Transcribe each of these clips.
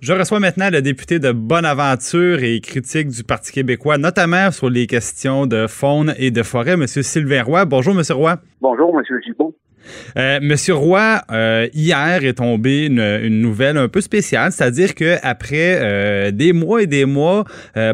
Je reçois maintenant le député de Bonaventure et critique du Parti québécois, notamment sur les questions de faune et de forêt, M. Sylvain Roy. Bonjour, M. Roy. Bonjour, M. Gibault. Euh, Monsieur Roy, euh, hier est tombée une, nouvelle un peu spéciale, c'est-à-dire que après euh, des mois et des mois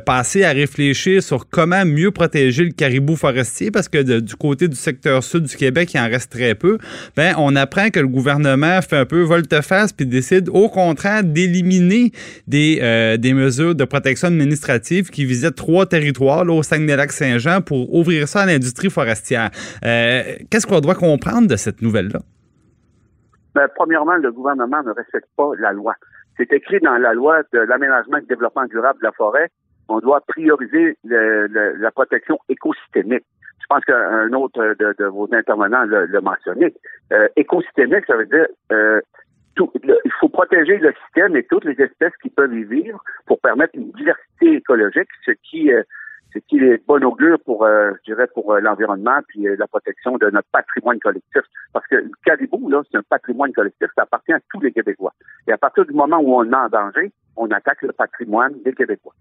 passés à réfléchir sur comment mieux protéger le caribou forestier, parce que du côté du secteur sud du Québec, il en reste très peu, ben on apprend que le gouvernement fait un peu volte-face puis décide au contraire d'éliminer des, des mesures de protection administrative qui visaient trois territoires, là, au Saguenay-Lac-Saint-Jean, pour ouvrir ça à l'industrie forestière. Qu'est-ce qu'on doit comprendre de cette nouvelle-là? Ben, premièrement, le gouvernement ne respecte pas la loi. C'est écrit dans la loi de l'aménagement et du développement durable de la forêt. On doit prioriser la protection écosystémique. Je pense qu'un autre de, vos intervenants l'a mentionné. Euh, écosystémique, ça veut dire euh, il faut protéger le système et toutes les espèces qui peuvent y vivre pour permettre une diversité écologique, ce qui euh, ce qui est bon augure pour, euh, je dirais, pour euh, l'environnement puis euh, la protection de notre patrimoine collectif. Parce que le caribou, là, c'est un patrimoine collectif, ça appartient à tous les Québécois. Et à partir du moment où on est en danger, on attaque le patrimoine des Québécois.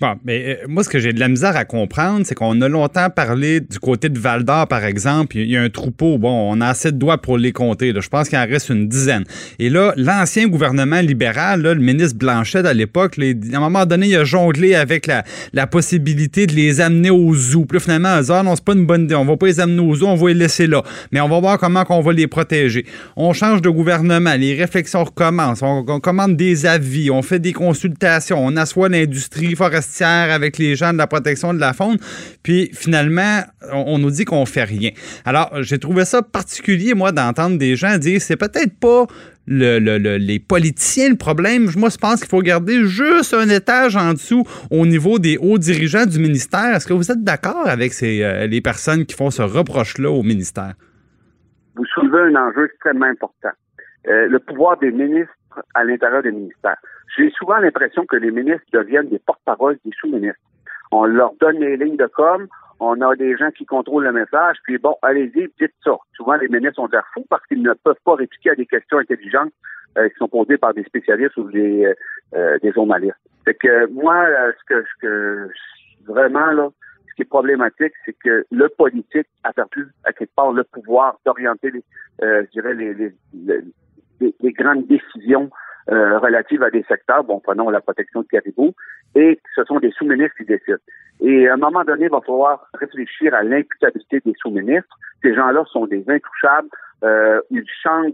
Bon, mais euh, moi, ce que j'ai de la misère à comprendre, c'est qu'on a longtemps parlé du côté de Val d'Or, par exemple. Il y a un troupeau. Bon, on a assez de doigts pour les compter. Je pense qu'il en reste une dizaine. Et là, l'ancien gouvernement libéral, le ministre Blanchet à l'époque, à un moment donné, il a jonglé avec la, possibilité de les amener au zoo. Puis là, finalement, eux, ah, non, c'est pas une bonne idée. On va pas les amener au zoo, on va les laisser là. Mais on va voir comment on va les protéger. On change de gouvernement, les réflexions recommencent. On, on commande des avis, on fait des consultations, on assoit l'industrie forestière avec les gens de la protection de la faune. Puis finalement, on, nous dit qu'on fait rien. Alors, j'ai trouvé ça particulier, moi, d'entendre des gens dire c'est peut-être pas le, les politiciens le problème. Moi, je pense qu'il faut garder juste un étage en dessous au niveau des hauts dirigeants du ministère. Est-ce que vous êtes d'accord avec euh, les personnes qui font ce reproche-là au ministère? Vous soulevez un enjeu extrêmement important. Euh, le pouvoir des ministres à l'intérieur des ministères. J'ai souvent l'impression que les ministres deviennent des porte-paroles des sous-ministres. On leur donne les lignes de com, on a des gens qui contrôlent le message, puis bon, allez-y, dites ça. Souvent, les ministres ont l'air fous parce qu'ils ne peuvent pas répliquer à des questions intelligentes euh, qui sont posées par des spécialistes ou des, euh, euh des journalistes. C'est que moi, euh, ce que, ce que vraiment là, ce qui est problématique, c'est que le politique a perdu à quelque part le pouvoir d'orienter, les, je dirais, les, les, les grandes décisions euh, relatives à des secteurs, bon, prenons la protection de caribou, et ce sont des sous-ministres qui décident. Et à un moment donné, il va falloir réfléchir à l'imputabilité des sous-ministres. Ces gens-là sont des intouchables. Euh, ils changent,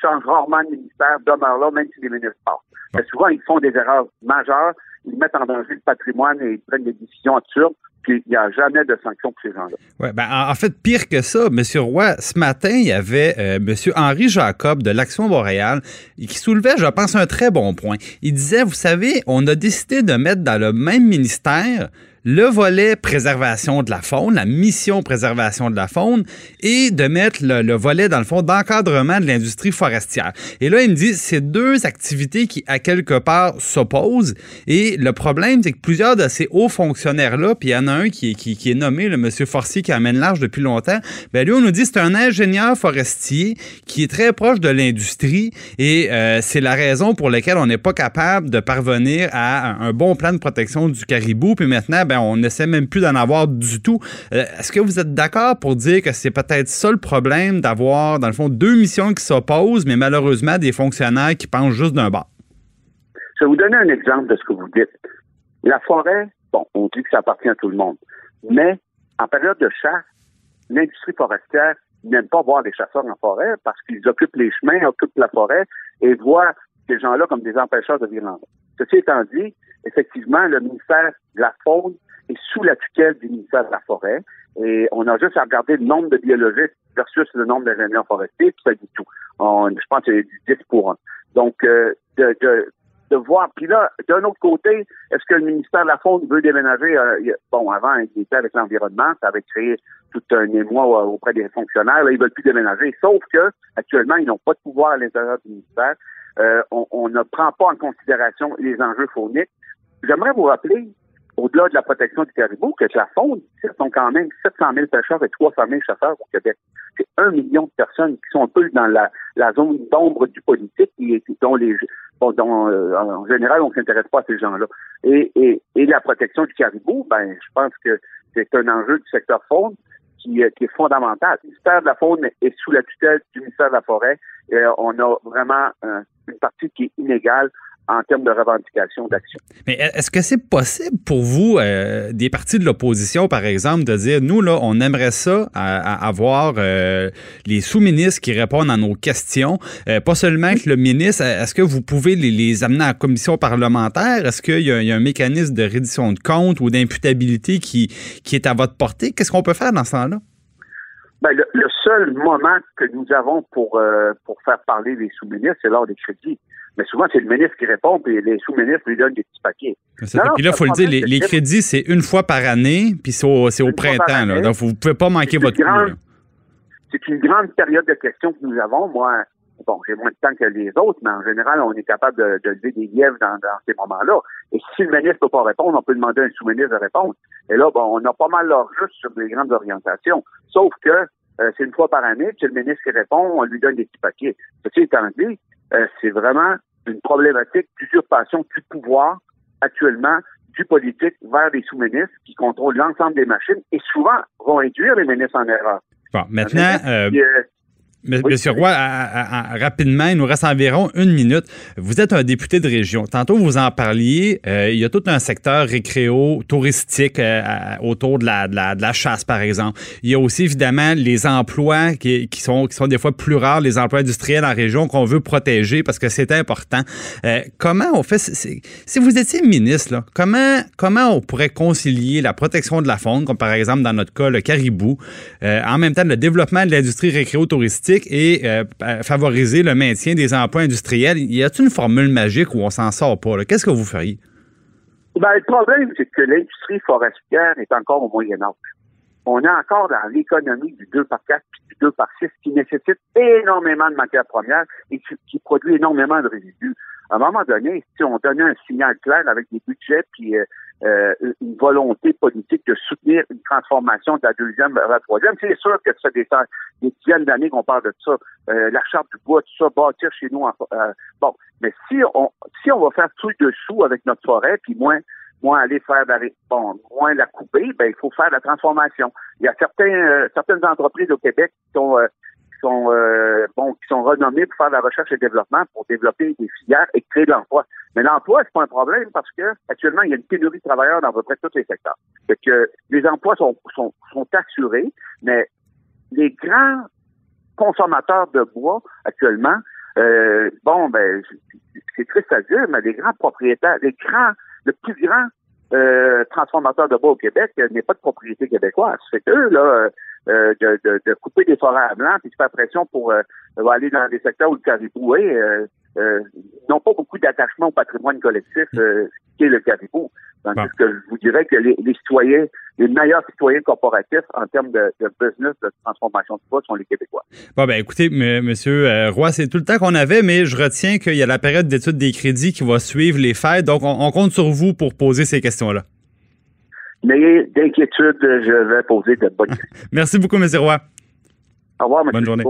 changent rarement de ministère, demeurent là, même si les ministres partent. Mais souvent, ils font des erreurs majeures, ils mettent en danger le patrimoine et ils prennent des décisions absurdes il n'y a jamais de sanctions pour ces gens-là. Ouais, ben, en fait, pire que ça, M. Roy, ce matin, il y avait euh, M. Henri Jacob de l'Action Boréale qui soulevait, je pense, un très bon point. Il disait, vous savez, on a décidé de mettre dans le même ministère le volet préservation de la faune, la mission préservation de la faune, et de mettre le, volet, dans le fond, d'encadrement de l'industrie forestière. Et là, il me dit, c'est deux activités qui, à quelque part, s'opposent. Et le problème, c'est que plusieurs de ces hauts fonctionnaires-là, puis il y en a un qui, est nommé, le monsieur Forcier, qui amène large depuis longtemps, ben lui, on nous dit, c'est un ingénieur forestier qui est très proche de l'industrie, et euh, c'est la raison pour laquelle on n'est pas capable de parvenir à un bon plan de protection du caribou. Puis maintenant, ben, ben, on n'essaie même plus d'en avoir du tout. Euh, est-ce que vous êtes d'accord pour dire que c'est peut-être ça le problème d'avoir, dans le fond, deux missions qui s'opposent, mais malheureusement des fonctionnaires qui pensent juste d'un bas? Je vais vous donner un exemple de ce que vous dites. La forêt, bon, on dit que ça appartient à tout le monde. Mais en période de chasse, l'industrie forestière n'aime pas voir des chasseurs en forêt parce qu'ils occupent les chemins, occupent la forêt et voient ces gens-là comme des empêcheurs de violence. Ceci étant dit, effectivement, le ministère de la Faune est sous la tutelle du ministère de la Forêt. Et on a juste à regarder le nombre de biologistes versus le nombre d'ingénieurs forestiers, puis ça dit tout. je pense qu'il y a 10 pour 1. Donc, euh, de, de, de, voir. Puis là, d'un autre côté, est-ce que le ministère de la Faune veut déménager? Euh, bon, avant, il était avec l'environnement, ça avait créé tout un émoi auprès des fonctionnaires. Là, ils veulent plus déménager. Sauf que, actuellement, ils n'ont pas de pouvoir à l'intérieur du ministère. Euh, on, on, ne prend pas en considération les enjeux fauniques. J'aimerais vous rappeler, au-delà de la protection du caribou, que la faune, ce sont quand même 700 000 pêcheurs et 300 000 chasseurs au Québec. C'est un million de personnes qui sont un peu dans la, zone d'ombre du politique et dont les, bon, dont, en général, on ne s'intéresse pas à ces gens-là. Et, et, et la protection du caribou, ben, je pense que c'est un enjeu du secteur faune qui, qui est fondamental. Le ministère de la faune est sous la tutelle du ministère de la forêt. Et on a vraiment une partie qui est inégale en termes de revendication d'action. Mais est-ce que c'est possible pour vous, euh, des partis de l'opposition, par exemple, de dire, nous, là, on aimerait ça, à, avoir euh, les sous-ministres qui répondent à nos questions, euh, pas seulement que le ministre, est-ce que vous pouvez les, amener à la commission parlementaire? Est-ce qu'il y, a un mécanisme de reddition de comptes ou d'imputabilité qui, qui est à votre portée? Qu'est-ce qu'on peut faire dans ce temps-là? Ben, le, seul moment que nous avons pour, pour faire parler les sous-ministres, c'est lors des crédits. Mais souvent, c'est le ministre qui répond, puis les sous-ministres lui donnent des petits paquets. puis là, il faut le dire, les, crédits, c'est une fois par année, puis c'est au, printemps. Là, donc, vous ne pouvez pas manquer votre coup. C'est une grande période de questions que nous avons. Moi, bon, j'ai moins de temps que les autres, mais en général, on est capable de, lever des lièvres dans, ces moments-là. Et si le ministre ne peut pas répondre, on peut demander à un sous-ministre de répondre. Et là, bon, on a pas mal leur juste sur des grandes orientations. Sauf que euh, c'est une fois par année, puis le ministre qui répond, on lui donne des petits paquets. Ceci étant dit, euh, c'est vraiment une problématique d'usurpation du pouvoir actuellement du politique vers les sous-ministres qui contrôlent l'ensemble des machines et souvent vont induire les ministres en erreur. Bon, maintenant, euh, Monsieur Roy, rapidement, il nous reste environ une minute. Vous êtes un député de région. Tantôt, vous en parliez. Euh, il y a tout un secteur récréo, touristique euh, autour de la, de, la, chasse, par exemple. Il y a aussi, évidemment, les emplois qui, sont, qui sont des fois plus rares, les emplois industriels en région qu'on veut protéger parce que c'est important. Euh, comment on fait... Si vous étiez ministre, là, comment, comment on pourrait concilier la protection de la faune, comme par exemple dans notre cas le caribou, en même temps le développement de l'industrie récréo-touristique et euh, favoriser le maintien des emplois industriels. Y a-t-il une formule magique où on s'en sort pas? Qu'est-ce que vous feriez? Ben, le problème, c'est que l'industrie forestière est encore au Moyen Âge. On est encore dans l'économie du 2 par 4 puis du 2 par 6 qui nécessite énormément de matières premières et qui produit énormément de résidus à un moment donné, si on donnait un signal clair avec des budgets puis euh, euh, une volonté politique de soutenir une transformation de la deuxième vers la troisième, c'est sûr que ça des, des dizaines d'années qu'on parle de ça, euh, la charte du bois, tout ça, bâtir chez nous. bon, mais si on si on va faire tout dessous avec notre forêt, puis moins moins aller faire la, bon, moins la couper, ben il faut faire la transformation. Il y a certains certaines entreprises au Québec qui sont sont euh, bon, qui sont renommés pour faire de la recherche et développement, pour développer des filières et créer de l'emploi. Mais l'emploi, c'est pas un problème parce que actuellement, il y a une pénurie de travailleurs dans à peu près tous les secteurs. Les emplois sont, sont, sont assurés, mais les grands consommateurs de bois actuellement, euh, bon, ben, c'est triste à dire, mais les grands propriétaires, les grands, le plus grand euh, transformateur de bois au Québec n'est pas de propriété québécoise. C'est que là, euh, de, de, de, couper des forêts à blanc puis de faire pression pour euh, aller dans des secteurs où le caribou est, euh, euh n'ont pas beaucoup d'attachement au patrimoine collectif euh, qui est le caribou. Donc, que je vous dirais que les, les, citoyens, les meilleurs citoyens corporatifs en termes de, de business, de transformation de poids sont les Québécois. Bon, ben écoutez, monsieur Roy, c'est tout le temps qu'on avait, mais je retiens qu'il y a la période d'étude des crédits qui va suivre les fêtes. Donc, on compte sur vous pour poser ces questions-là. N'ayez d'inquiétude, je vais poser de bonnes questions. Merci beaucoup, M. Roy. Au revoir, M. Bonne journée.